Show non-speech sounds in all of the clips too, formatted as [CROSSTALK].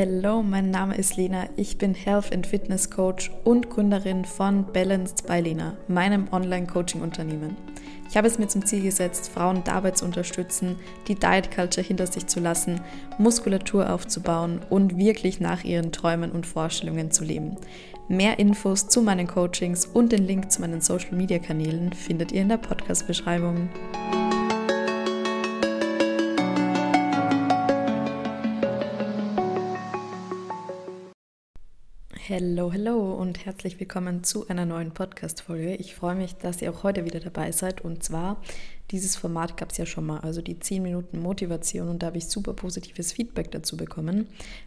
Hello, mein Name ist Lena. Ich bin Health and Fitness Coach und Gründerin von Balanced by Lena, meinem Online-Coaching-Unternehmen. Ich habe es mir zum Ziel gesetzt, Frauen dabei zu unterstützen, die Diet Culture hinter sich zu lassen, Muskulatur aufzubauen und wirklich nach ihren Träumen und Vorstellungen zu leben. Mehr Infos zu meinen Coachings und den Link zu meinen Social Media Kanälen findet ihr in der Podcast-Beschreibung. Hello, hello und herzlich willkommen zu einer neuen Podcast-Folge. Ich freue mich, dass ihr auch heute wieder dabei seid. Und zwar, dieses Format gab es ja schon mal, also die 10 Minuten Motivation und da habe ich super positives Feedback dazu bekommen.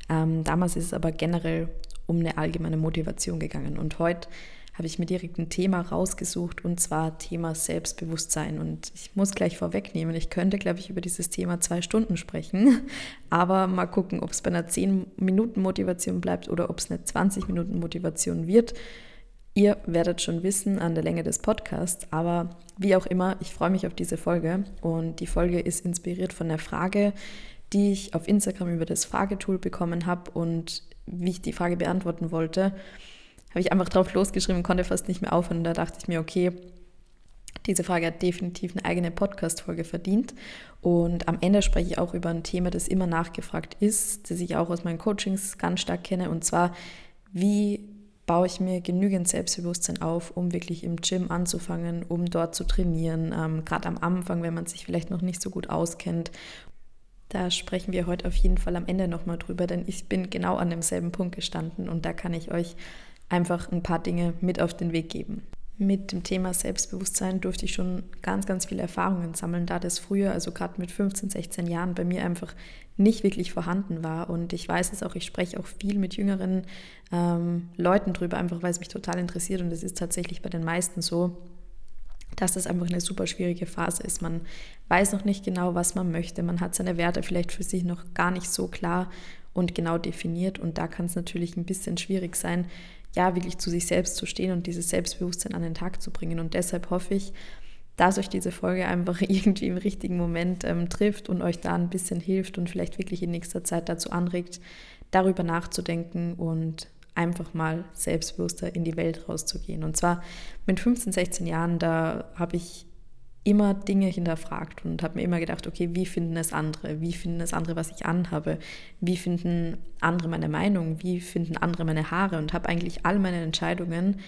Ähm, damals ist es aber generell um eine allgemeine Motivation gegangen. Und heute habe ich mir direkt ein Thema rausgesucht und zwar Thema Selbstbewusstsein. Und ich muss gleich vorwegnehmen, ich könnte, glaube ich, über dieses Thema zwei Stunden sprechen, [LAUGHS] aber mal gucken, ob es bei einer 10-Minuten-Motivation bleibt oder ob es eine 20-Minuten-Motivation wird. Ihr werdet schon wissen an der Länge des Podcasts, aber wie auch immer, ich freue mich auf diese Folge und die Folge ist inspiriert von der Frage, die ich auf Instagram über das Fragetool bekommen habe und wie ich die Frage beantworten wollte habe ich einfach drauf losgeschrieben, konnte fast nicht mehr aufhören. Und da dachte ich mir, okay, diese Frage hat definitiv eine eigene Podcast-Folge verdient. Und am Ende spreche ich auch über ein Thema, das immer nachgefragt ist, das ich auch aus meinen Coachings ganz stark kenne. Und zwar, wie baue ich mir genügend Selbstbewusstsein auf, um wirklich im Gym anzufangen, um dort zu trainieren. Ähm, Gerade am Anfang, wenn man sich vielleicht noch nicht so gut auskennt. Da sprechen wir heute auf jeden Fall am Ende nochmal drüber, denn ich bin genau an demselben Punkt gestanden und da kann ich euch einfach ein paar Dinge mit auf den Weg geben. Mit dem Thema Selbstbewusstsein durfte ich schon ganz, ganz viele Erfahrungen sammeln, da das früher, also gerade mit 15, 16 Jahren, bei mir einfach nicht wirklich vorhanden war. Und ich weiß es auch, ich spreche auch viel mit jüngeren ähm, Leuten drüber, einfach weil es mich total interessiert. Und es ist tatsächlich bei den meisten so, dass das einfach eine super schwierige Phase ist. Man weiß noch nicht genau, was man möchte. Man hat seine Werte vielleicht für sich noch gar nicht so klar und genau definiert. Und da kann es natürlich ein bisschen schwierig sein, ja, wirklich zu sich selbst zu stehen und dieses Selbstbewusstsein an den Tag zu bringen. Und deshalb hoffe ich, dass euch diese Folge einfach [LAUGHS] irgendwie im richtigen Moment ähm, trifft und euch da ein bisschen hilft und vielleicht wirklich in nächster Zeit dazu anregt, darüber nachzudenken und einfach mal selbstbewusster in die Welt rauszugehen. Und zwar mit 15, 16 Jahren, da habe ich immer Dinge hinterfragt und habe mir immer gedacht, okay, wie finden es andere? Wie finden es andere, was ich anhabe? Wie finden andere meine Meinung? Wie finden andere meine Haare? Und habe eigentlich all meine Entscheidungen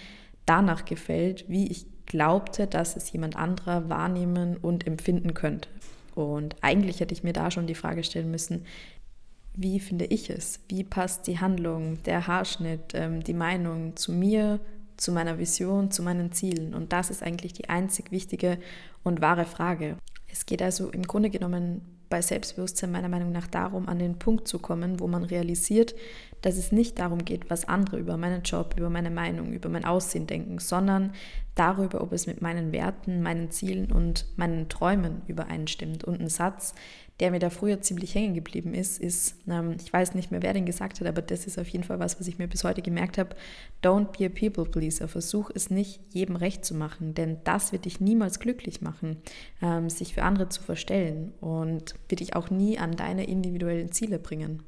danach gefällt, wie ich glaubte, dass es jemand anderer wahrnehmen und empfinden könnte. Und eigentlich hätte ich mir da schon die Frage stellen müssen, wie finde ich es? Wie passt die Handlung, der Haarschnitt, ähm, die Meinung zu mir, zu meiner Vision, zu meinen Zielen? Und das ist eigentlich die einzig wichtige und wahre Frage. Es geht also im Grunde genommen bei Selbstbewusstsein meiner Meinung nach darum, an den Punkt zu kommen, wo man realisiert, dass es nicht darum geht, was andere über meinen Job, über meine Meinung, über mein Aussehen denken, sondern darüber, ob es mit meinen Werten, meinen Zielen und meinen Träumen übereinstimmt. Und ein Satz, der mir da früher ziemlich hängen geblieben ist, ist, ähm, ich weiß nicht mehr, wer den gesagt hat, aber das ist auf jeden Fall was, was ich mir bis heute gemerkt habe. Don't be a people pleaser. Versuch es nicht, jedem recht zu machen, denn das wird dich niemals glücklich machen, ähm, sich für andere zu verstellen und wird dich auch nie an deine individuellen Ziele bringen.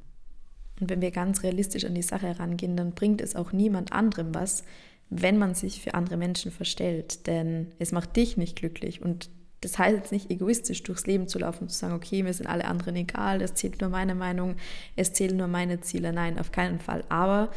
Und wenn wir ganz realistisch an die Sache herangehen, dann bringt es auch niemand anderem was, wenn man sich für andere Menschen verstellt. Denn es macht dich nicht glücklich und das heißt jetzt nicht egoistisch durchs Leben zu laufen und zu sagen, okay, mir sind alle anderen egal, es zählt nur meine Meinung, es zählen nur meine Ziele. Nein, auf keinen Fall. Aber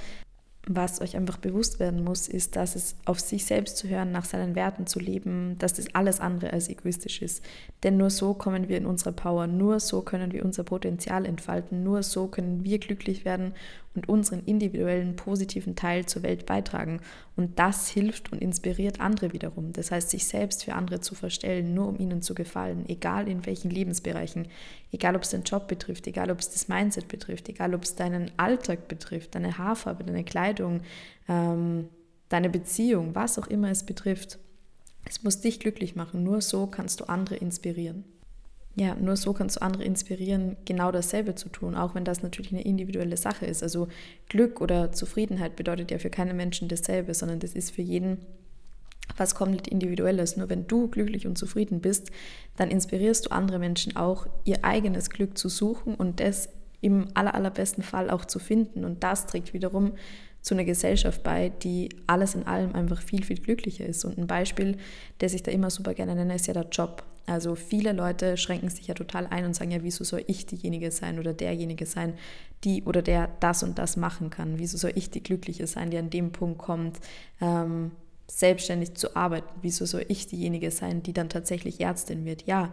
was euch einfach bewusst werden muss, ist, dass es auf sich selbst zu hören, nach seinen Werten zu leben, dass das alles andere als egoistisch ist. Denn nur so kommen wir in unsere Power, nur so können wir unser Potenzial entfalten, nur so können wir glücklich werden und unseren individuellen positiven Teil zur Welt beitragen. Und das hilft und inspiriert andere wiederum. Das heißt, sich selbst für andere zu verstellen, nur um ihnen zu gefallen, egal in welchen Lebensbereichen, egal ob es den Job betrifft, egal ob es das Mindset betrifft, egal ob es deinen Alltag betrifft, deine Haarfarbe, deine Kleidung, ähm, deine Beziehung, was auch immer es betrifft. Es muss dich glücklich machen. Nur so kannst du andere inspirieren. Ja, nur so kannst du andere inspirieren, genau dasselbe zu tun, auch wenn das natürlich eine individuelle Sache ist. Also Glück oder Zufriedenheit bedeutet ja für keinen Menschen dasselbe, sondern das ist für jeden was komplett individuelles. Nur wenn du glücklich und zufrieden bist, dann inspirierst du andere Menschen auch, ihr eigenes Glück zu suchen und das im aller, allerbesten Fall auch zu finden. Und das trägt wiederum zu einer Gesellschaft bei, die alles in allem einfach viel, viel glücklicher ist. Und ein Beispiel, das ich da immer super gerne nenne, ist ja der Job. Also viele Leute schränken sich ja total ein und sagen, ja, wieso soll ich diejenige sein oder derjenige sein, die oder der das und das machen kann? Wieso soll ich die Glückliche sein, die an dem Punkt kommt, ähm, selbstständig zu arbeiten? Wieso soll ich diejenige sein, die dann tatsächlich Ärztin wird? Ja,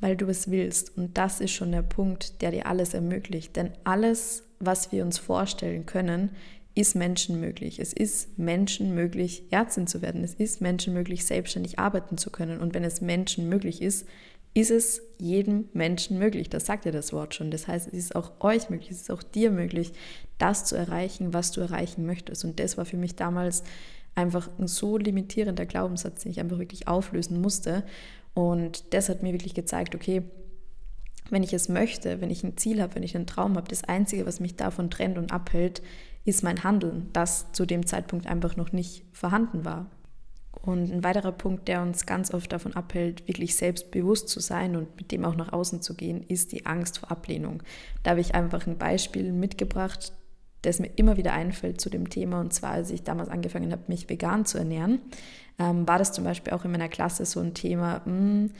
weil du es willst. Und das ist schon der Punkt, der dir alles ermöglicht. Denn alles, was wir uns vorstellen können, ist Menschen möglich. Es ist Menschen möglich, Ärztin zu werden. Es ist Menschen möglich, selbstständig arbeiten zu können. Und wenn es Menschen möglich ist, ist es jedem Menschen möglich. Das sagt ja das Wort schon. Das heißt, es ist auch euch möglich, es ist auch dir möglich, das zu erreichen, was du erreichen möchtest. Und das war für mich damals einfach ein so limitierender Glaubenssatz, den ich einfach wirklich auflösen musste. Und das hat mir wirklich gezeigt, okay, wenn ich es möchte, wenn ich ein Ziel habe, wenn ich einen Traum habe, das Einzige, was mich davon trennt und abhält, ist mein Handeln, das zu dem Zeitpunkt einfach noch nicht vorhanden war. Und ein weiterer Punkt, der uns ganz oft davon abhält, wirklich selbstbewusst zu sein und mit dem auch nach außen zu gehen, ist die Angst vor Ablehnung. Da habe ich einfach ein Beispiel mitgebracht, das mir immer wieder einfällt zu dem Thema. Und zwar, als ich damals angefangen habe, mich vegan zu ernähren, ähm, war das zum Beispiel auch in meiner Klasse so ein Thema, mh, hm,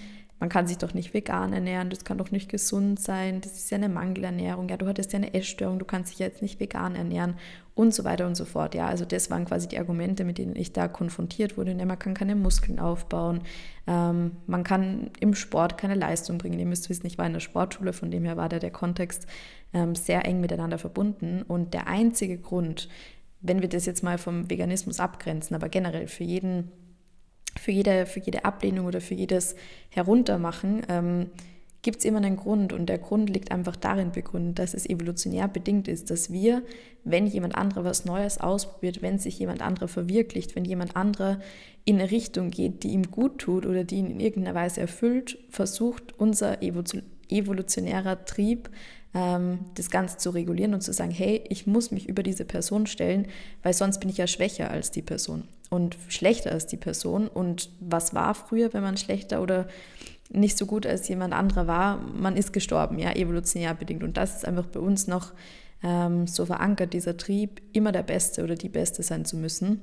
man kann sich doch nicht vegan ernähren, das kann doch nicht gesund sein, das ist ja eine Mangelernährung, ja, du hattest ja eine Essstörung, du kannst dich jetzt nicht vegan ernähren und so weiter und so fort. Ja, also das waren quasi die Argumente, mit denen ich da konfrontiert wurde. Ja, man kann keine Muskeln aufbauen, ähm, man kann im Sport keine Leistung bringen. Ihr müsst wissen, ich war in der Sportschule, von dem her war da der Kontext ähm, sehr eng miteinander verbunden. Und der einzige Grund, wenn wir das jetzt mal vom Veganismus abgrenzen, aber generell für jeden für jede, für jede Ablehnung oder für jedes Heruntermachen ähm, gibt es immer einen Grund. Und der Grund liegt einfach darin begründet, dass es evolutionär bedingt ist, dass wir, wenn jemand anderer was Neues ausprobiert, wenn sich jemand anderer verwirklicht, wenn jemand anderer in eine Richtung geht, die ihm gut tut oder die ihn in irgendeiner Weise erfüllt, versucht unser evolutionärer Trieb, ähm, das Ganze zu regulieren und zu sagen, hey, ich muss mich über diese Person stellen, weil sonst bin ich ja schwächer als die Person und schlechter als die Person. Und was war früher, wenn man schlechter oder nicht so gut als jemand anderer war? Man ist gestorben, ja, evolutionär bedingt. Und das ist einfach bei uns noch ähm, so verankert, dieser Trieb, immer der Beste oder die Beste sein zu müssen.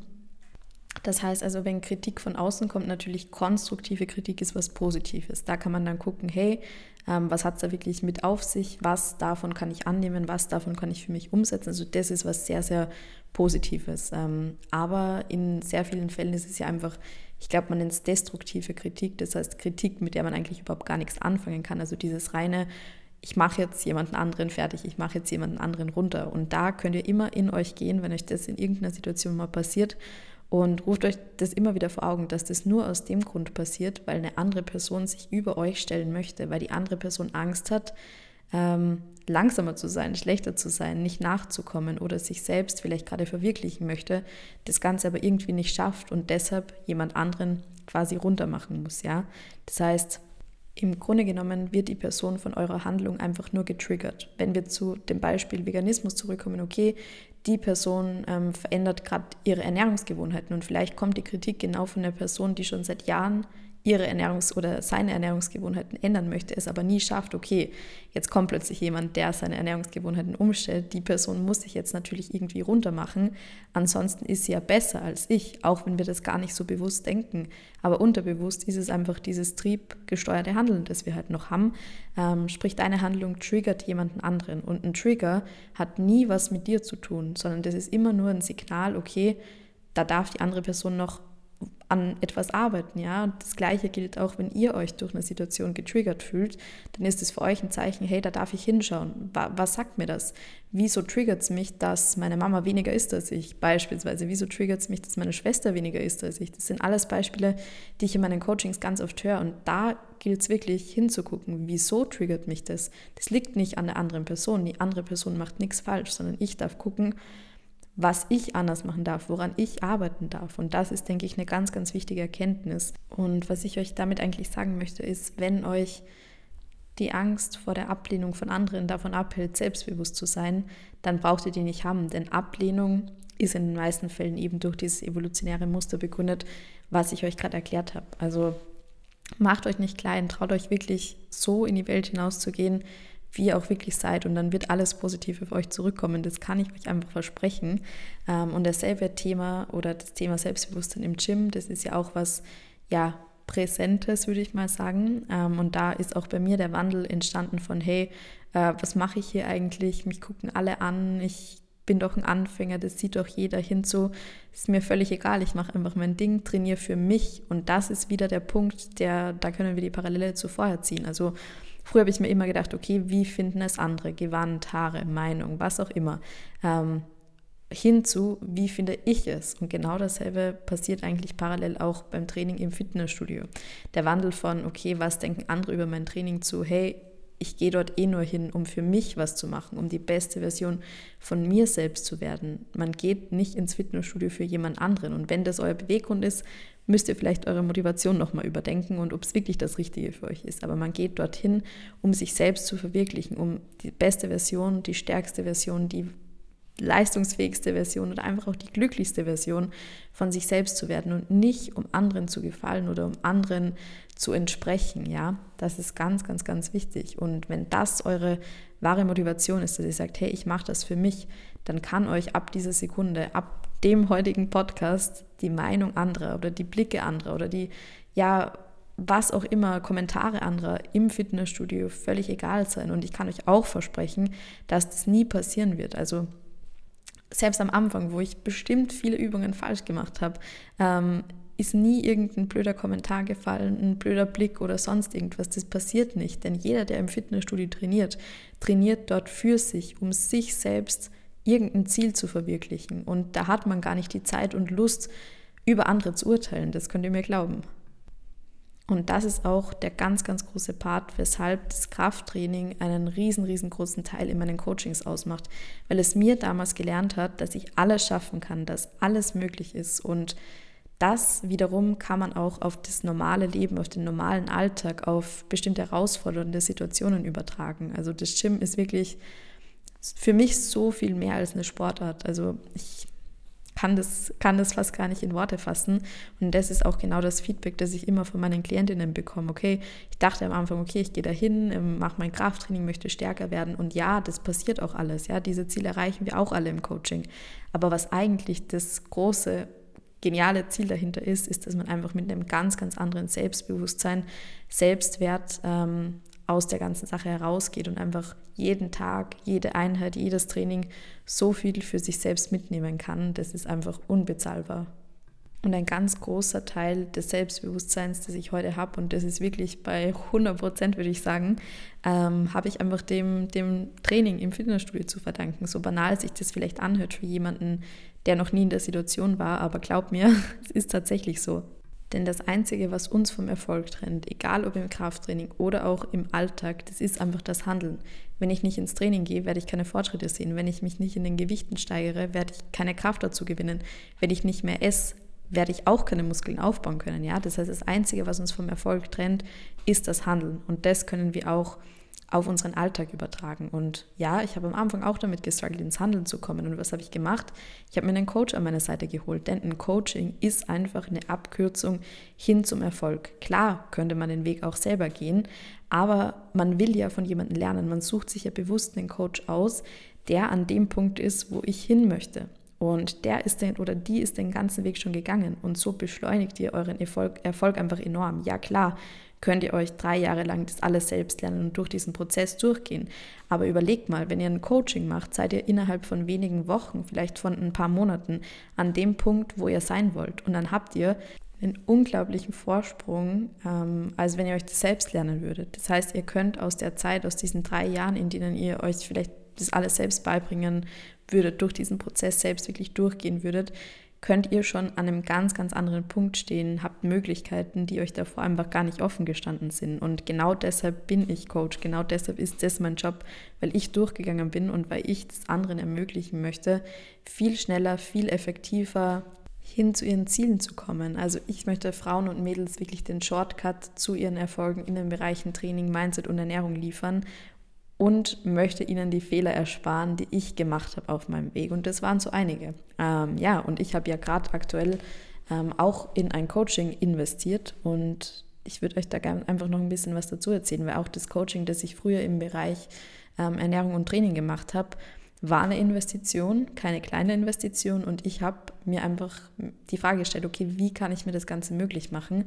Das heißt also, wenn Kritik von außen kommt, natürlich konstruktive Kritik ist was Positives. Da kann man dann gucken, hey, ähm, was hat es da wirklich mit auf sich? Was davon kann ich annehmen? Was davon kann ich für mich umsetzen? Also das ist was sehr, sehr Positives. Ähm, aber in sehr vielen Fällen ist es ja einfach, ich glaube, man nennt es destruktive Kritik. Das heißt Kritik, mit der man eigentlich überhaupt gar nichts anfangen kann. Also dieses reine, ich mache jetzt jemanden anderen fertig, ich mache jetzt jemanden anderen runter. Und da könnt ihr immer in euch gehen, wenn euch das in irgendeiner Situation mal passiert und ruft euch das immer wieder vor Augen, dass das nur aus dem Grund passiert, weil eine andere Person sich über euch stellen möchte, weil die andere Person Angst hat, ähm, langsamer zu sein, schlechter zu sein, nicht nachzukommen oder sich selbst vielleicht gerade verwirklichen möchte, das Ganze aber irgendwie nicht schafft und deshalb jemand anderen quasi runtermachen muss, ja. Das heißt, im Grunde genommen wird die Person von eurer Handlung einfach nur getriggert. Wenn wir zu dem Beispiel Veganismus zurückkommen, okay, die Person ähm, verändert gerade ihre Ernährungsgewohnheiten und vielleicht kommt die Kritik genau von der Person, die schon seit Jahren ihre Ernährungs- oder seine Ernährungsgewohnheiten ändern möchte, es aber nie schafft, okay, jetzt kommt plötzlich jemand, der seine Ernährungsgewohnheiten umstellt. Die Person muss sich jetzt natürlich irgendwie runtermachen. Ansonsten ist sie ja besser als ich, auch wenn wir das gar nicht so bewusst denken. Aber unterbewusst ist es einfach dieses triebgesteuerte Handeln, das wir halt noch haben. Ähm, sprich, deine Handlung triggert jemanden anderen. Und ein Trigger hat nie was mit dir zu tun, sondern das ist immer nur ein Signal, okay, da darf die andere Person noch an etwas arbeiten, ja. Und das Gleiche gilt auch, wenn ihr euch durch eine Situation getriggert fühlt, dann ist es für euch ein Zeichen, hey, da darf ich hinschauen. Was sagt mir das? Wieso triggert es mich, dass meine Mama weniger ist als ich? Beispielsweise, wieso triggert es mich, dass meine Schwester weniger ist als ich? Das sind alles Beispiele, die ich in meinen Coachings ganz oft höre. Und da gilt es wirklich hinzugucken, wieso triggert mich das? Das liegt nicht an der anderen Person. Die andere Person macht nichts falsch, sondern ich darf gucken, was ich anders machen darf, woran ich arbeiten darf. Und das ist, denke ich, eine ganz, ganz wichtige Erkenntnis. Und was ich euch damit eigentlich sagen möchte, ist, wenn euch die Angst vor der Ablehnung von anderen davon abhält, selbstbewusst zu sein, dann braucht ihr die nicht haben. Denn Ablehnung ist in den meisten Fällen eben durch dieses evolutionäre Muster begründet, was ich euch gerade erklärt habe. Also macht euch nicht klein, traut euch wirklich so in die Welt hinauszugehen, wie ihr auch wirklich seid und dann wird alles positiv auf euch zurückkommen. Das kann ich euch einfach versprechen. Ähm, und dasselbe Thema oder das Thema Selbstbewusstsein im Gym, das ist ja auch was, ja, Präsentes, würde ich mal sagen. Ähm, und da ist auch bei mir der Wandel entstanden von, hey, äh, was mache ich hier eigentlich? Mich gucken alle an, ich bin doch ein Anfänger, das sieht doch jeder hinzu. Ist mir völlig egal, ich mache einfach mein Ding, trainiere für mich und das ist wieder der Punkt, der, da können wir die Parallele zu vorher ziehen. Also früher habe ich mir immer gedacht, okay, wie finden es andere? Gewand, Haare, Meinung, was auch immer. Ähm, hinzu, wie finde ich es? Und genau dasselbe passiert eigentlich parallel auch beim Training im Fitnessstudio. Der Wandel von, okay, was denken andere über mein Training zu, hey, ich gehe dort eh nur hin, um für mich was zu machen, um die beste Version von mir selbst zu werden. Man geht nicht ins Fitnessstudio für jemand anderen. Und wenn das euer Beweggrund ist, müsst ihr vielleicht eure Motivation nochmal überdenken und ob es wirklich das Richtige für euch ist. Aber man geht dorthin, um sich selbst zu verwirklichen, um die beste Version, die stärkste Version, die leistungsfähigste Version oder einfach auch die glücklichste Version von sich selbst zu werden und nicht um anderen zu gefallen oder um anderen zu entsprechen, ja, das ist ganz, ganz, ganz wichtig. Und wenn das eure wahre Motivation ist, dass ihr sagt, hey, ich mache das für mich, dann kann euch ab dieser Sekunde, ab dem heutigen Podcast die Meinung anderer oder die Blicke anderer oder die, ja, was auch immer, Kommentare anderer im Fitnessstudio völlig egal sein. Und ich kann euch auch versprechen, dass das nie passieren wird. Also selbst am Anfang, wo ich bestimmt viele Übungen falsch gemacht habe, ähm, ist nie irgendein blöder Kommentar gefallen, ein blöder Blick oder sonst irgendwas. Das passiert nicht, denn jeder, der im Fitnessstudio trainiert, trainiert dort für sich, um sich selbst irgendein Ziel zu verwirklichen. Und da hat man gar nicht die Zeit und Lust, über andere zu urteilen. Das könnt ihr mir glauben. Und das ist auch der ganz, ganz große Part, weshalb das Krafttraining einen riesen, riesengroßen Teil in meinen Coachings ausmacht, weil es mir damals gelernt hat, dass ich alles schaffen kann, dass alles möglich ist und das wiederum kann man auch auf das normale Leben, auf den normalen Alltag, auf bestimmte herausfordernde Situationen übertragen. Also das Gym ist wirklich für mich so viel mehr als eine Sportart. Also ich kann das, kann das fast gar nicht in Worte fassen. Und das ist auch genau das Feedback, das ich immer von meinen Klientinnen bekomme. Okay, ich dachte am Anfang, okay, ich gehe da hin, ähm, mache mein Krafttraining, möchte stärker werden. Und ja, das passiert auch alles. Ja, diese Ziele erreichen wir auch alle im Coaching. Aber was eigentlich das große, geniale Ziel dahinter ist, ist, dass man einfach mit einem ganz, ganz anderen Selbstbewusstsein, Selbstwert ähm, aus der ganzen Sache herausgeht und einfach jeden Tag, jede Einheit, jedes Training so viel für sich selbst mitnehmen kann, das ist einfach unbezahlbar. Und ein ganz großer Teil des Selbstbewusstseins, das ich heute habe, und das ist wirklich bei 100 Prozent, würde ich sagen, ähm, habe ich einfach dem, dem Training im Fitnessstudio zu verdanken. So banal sich das vielleicht anhört für jemanden, der noch nie in der Situation war, aber glaub mir, [LAUGHS] es ist tatsächlich so. Denn das Einzige, was uns vom Erfolg trennt, egal ob im Krafttraining oder auch im Alltag, das ist einfach das Handeln. Wenn ich nicht ins Training gehe, werde ich keine Fortschritte sehen. Wenn ich mich nicht in den Gewichten steigere, werde ich keine Kraft dazu gewinnen. Wenn ich nicht mehr esse, werde ich auch keine Muskeln aufbauen können. Ja? Das heißt, das Einzige, was uns vom Erfolg trennt, ist das Handeln. Und das können wir auch auf unseren Alltag übertragen. Und ja, ich habe am Anfang auch damit gestruggelt, ins Handeln zu kommen. Und was habe ich gemacht? Ich habe mir einen Coach an meine Seite geholt, denn ein Coaching ist einfach eine Abkürzung hin zum Erfolg. Klar könnte man den Weg auch selber gehen, aber man will ja von jemandem lernen. Man sucht sich ja bewusst einen Coach aus, der an dem Punkt ist, wo ich hin möchte. Und der ist den oder die ist den ganzen Weg schon gegangen. Und so beschleunigt ihr euren Erfolg, Erfolg einfach enorm. Ja klar, könnt ihr euch drei Jahre lang das alles selbst lernen und durch diesen Prozess durchgehen. Aber überlegt mal, wenn ihr ein Coaching macht, seid ihr innerhalb von wenigen Wochen, vielleicht von ein paar Monaten, an dem Punkt, wo ihr sein wollt. Und dann habt ihr einen unglaublichen Vorsprung, ähm, als wenn ihr euch das selbst lernen würdet. Das heißt, ihr könnt aus der Zeit, aus diesen drei Jahren, in denen ihr euch vielleicht das alles selbst beibringen würdet, durch diesen Prozess selbst wirklich durchgehen würdet, könnt ihr schon an einem ganz, ganz anderen Punkt stehen, habt Möglichkeiten, die euch davor einfach gar nicht offen gestanden sind. Und genau deshalb bin ich Coach, genau deshalb ist das mein Job, weil ich durchgegangen bin und weil ich das anderen ermöglichen möchte, viel schneller, viel effektiver hin zu ihren Zielen zu kommen. Also ich möchte Frauen und Mädels wirklich den Shortcut zu ihren Erfolgen in den Bereichen Training, Mindset und Ernährung liefern und möchte ihnen die Fehler ersparen, die ich gemacht habe auf meinem Weg. Und das waren so einige. Ähm, ja, und ich habe ja gerade aktuell ähm, auch in ein Coaching investiert und ich würde euch da gerne einfach noch ein bisschen was dazu erzählen, weil auch das Coaching, das ich früher im Bereich ähm, Ernährung und Training gemacht habe, war eine Investition, keine kleine Investition und ich habe mir einfach die Frage gestellt, okay, wie kann ich mir das Ganze möglich machen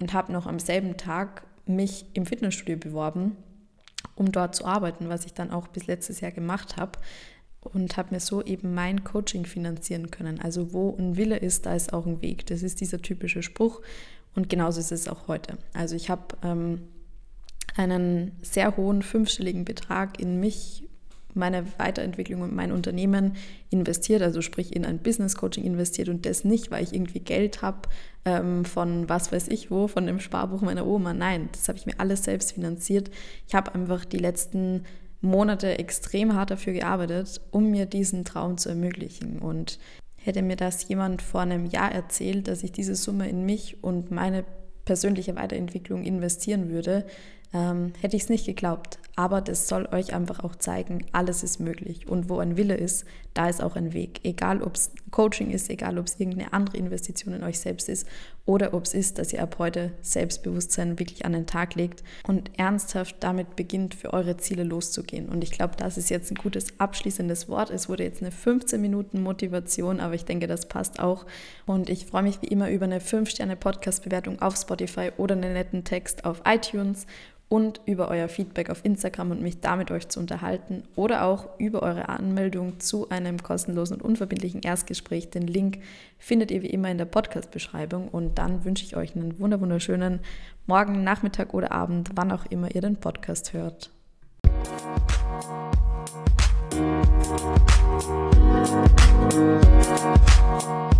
und habe noch am selben Tag mich im Fitnessstudio beworben, um dort zu arbeiten, was ich dann auch bis letztes Jahr gemacht habe und habe mir so eben mein Coaching finanzieren können. Also wo ein Wille ist, da ist auch ein Weg. Das ist dieser typische Spruch und genauso ist es auch heute. Also ich habe ähm, einen sehr hohen fünfstelligen Betrag in mich meine Weiterentwicklung und mein Unternehmen investiert, also sprich in ein Business Coaching investiert und das nicht, weil ich irgendwie Geld habe ähm, von was weiß ich wo, von dem Sparbuch meiner Oma. Nein, das habe ich mir alles selbst finanziert. Ich habe einfach die letzten Monate extrem hart dafür gearbeitet, um mir diesen Traum zu ermöglichen. Und hätte mir das jemand vor einem Jahr erzählt, dass ich diese Summe in mich und meine persönliche Weiterentwicklung investieren würde, ähm, hätte ich es nicht geglaubt. Aber das soll euch einfach auch zeigen, alles ist möglich. Und wo ein Wille ist, da ist auch ein Weg. Egal, ob es Coaching ist, egal, ob es irgendeine andere Investition in euch selbst ist oder ob es ist, dass ihr ab heute Selbstbewusstsein wirklich an den Tag legt und ernsthaft damit beginnt, für eure Ziele loszugehen. Und ich glaube, das ist jetzt ein gutes abschließendes Wort. Es wurde jetzt eine 15 Minuten Motivation, aber ich denke, das passt auch. Und ich freue mich wie immer über eine 5-Sterne-Podcast-Bewertung auf Spotify oder einen netten Text auf iTunes und über euer Feedback auf Instagram und mich damit euch zu unterhalten oder auch über eure Anmeldung zu einem kostenlosen und unverbindlichen Erstgespräch. Den Link findet ihr wie immer in der Podcast-Beschreibung und dann wünsche ich euch einen wunderschönen Morgen, Nachmittag oder Abend, wann auch immer ihr den Podcast hört. Musik